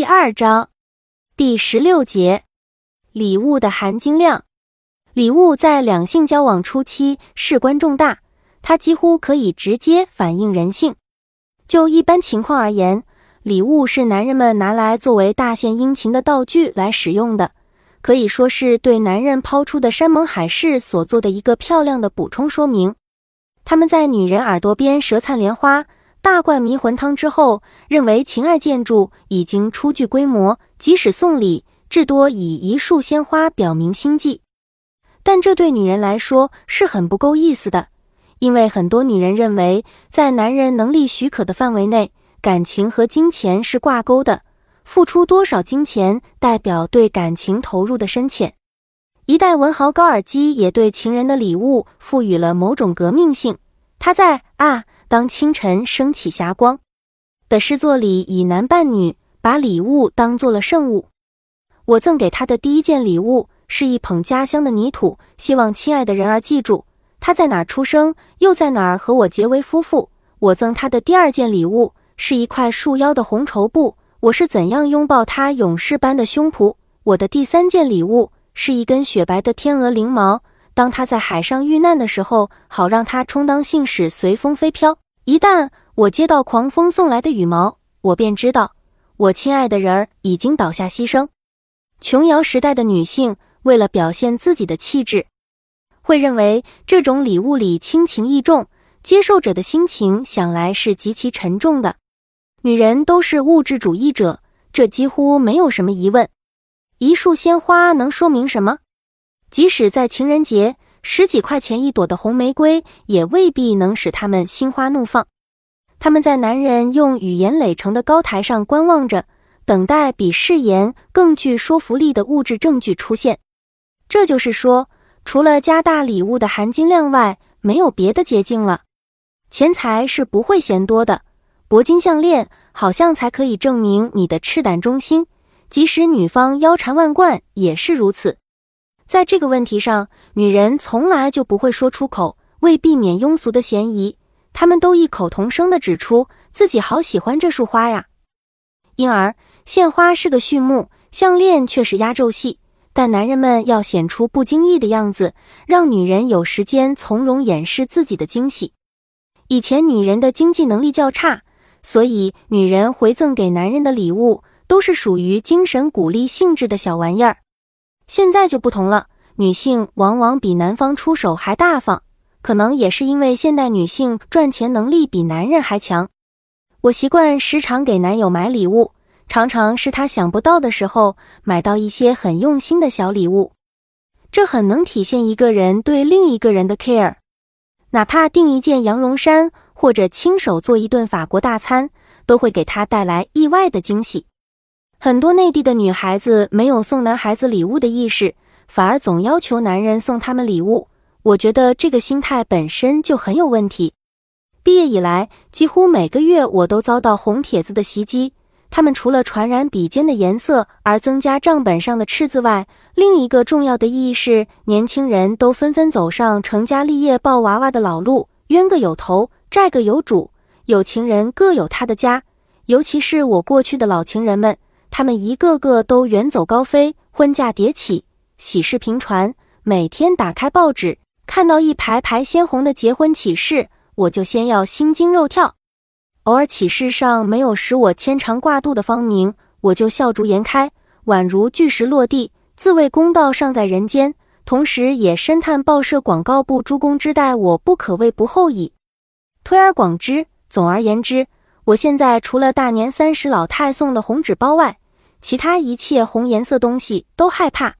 第二章第十六节，礼物的含金量。礼物在两性交往初期事关重大，它几乎可以直接反映人性。就一般情况而言，礼物是男人们拿来作为大献殷勤的道具来使用的，可以说是对男人抛出的山盟海誓所做的一个漂亮的补充说明。他们在女人耳朵边舌灿莲花。大灌迷魂汤之后，认为情爱建筑已经初具规模，即使送礼，至多以一束鲜花表明心迹。但这对女人来说是很不够意思的，因为很多女人认为，在男人能力许可的范围内，感情和金钱是挂钩的，付出多少金钱代表对感情投入的深浅。一代文豪高尔基也对情人的礼物赋予了某种革命性，他在啊。当清晨升起霞光的诗作里，以男扮女，把礼物当做了圣物。我赠给他的第一件礼物是一捧家乡的泥土，希望亲爱的人儿记住他在哪儿出生，又在哪儿和我结为夫妇。我赠他的第二件礼物是一块束腰的红绸布，我是怎样拥抱他勇士般的胸脯。我的第三件礼物是一根雪白的天鹅翎毛。当他在海上遇难的时候，好让他充当信使，随风飞飘。一旦我接到狂风送来的羽毛，我便知道我亲爱的人儿已经倒下牺牲。琼瑶时代的女性为了表现自己的气质，会认为这种礼物里轻情意重，接受者的心情想来是极其沉重的。女人都是物质主义者，这几乎没有什么疑问。一束鲜花能说明什么？即使在情人节，十几块钱一朵的红玫瑰也未必能使他们心花怒放。他们在男人用语言垒成的高台上观望着，等待比誓言更具说服力的物质证据出现。这就是说，除了加大礼物的含金量外，没有别的捷径了。钱财是不会嫌多的，铂金项链好像才可以证明你的赤胆忠心，即使女方腰缠万贯也是如此。在这个问题上，女人从来就不会说出口，为避免庸俗的嫌疑，她们都异口同声地指出自己好喜欢这束花呀。因而，献花是个序幕，项链却是压轴戏。但男人们要显出不经意的样子，让女人有时间从容掩饰自己的惊喜。以前女人的经济能力较差，所以女人回赠给男人的礼物都是属于精神鼓励性质的小玩意儿。现在就不同了，女性往往比男方出手还大方，可能也是因为现代女性赚钱能力比男人还强。我习惯时常给男友买礼物，常常是他想不到的时候买到一些很用心的小礼物，这很能体现一个人对另一个人的 care。哪怕订一件羊绒衫，或者亲手做一顿法国大餐，都会给他带来意外的惊喜。很多内地的女孩子没有送男孩子礼物的意识，反而总要求男人送他们礼物。我觉得这个心态本身就很有问题。毕业以来，几乎每个月我都遭到红帖子的袭击。他们除了传染笔尖的颜色而增加账本上的赤字外，另一个重要的意义是，年轻人都纷纷走上成家立业抱娃娃的老路，冤个有头，债个有主，有情人各有他的家。尤其是我过去的老情人们。他们一个个都远走高飞，婚嫁迭起，喜事频传。每天打开报纸，看到一排排鲜红的结婚启事，我就先要心惊肉跳。偶尔启事上没有使我牵肠挂肚的芳名，我就笑逐颜开，宛如巨石落地，自谓公道尚在人间。同时也深叹报社广告部诸公之待我不可谓不厚矣。推而广之，总而言之，我现在除了大年三十老太送的红纸包外，其他一切红颜色东西都害怕，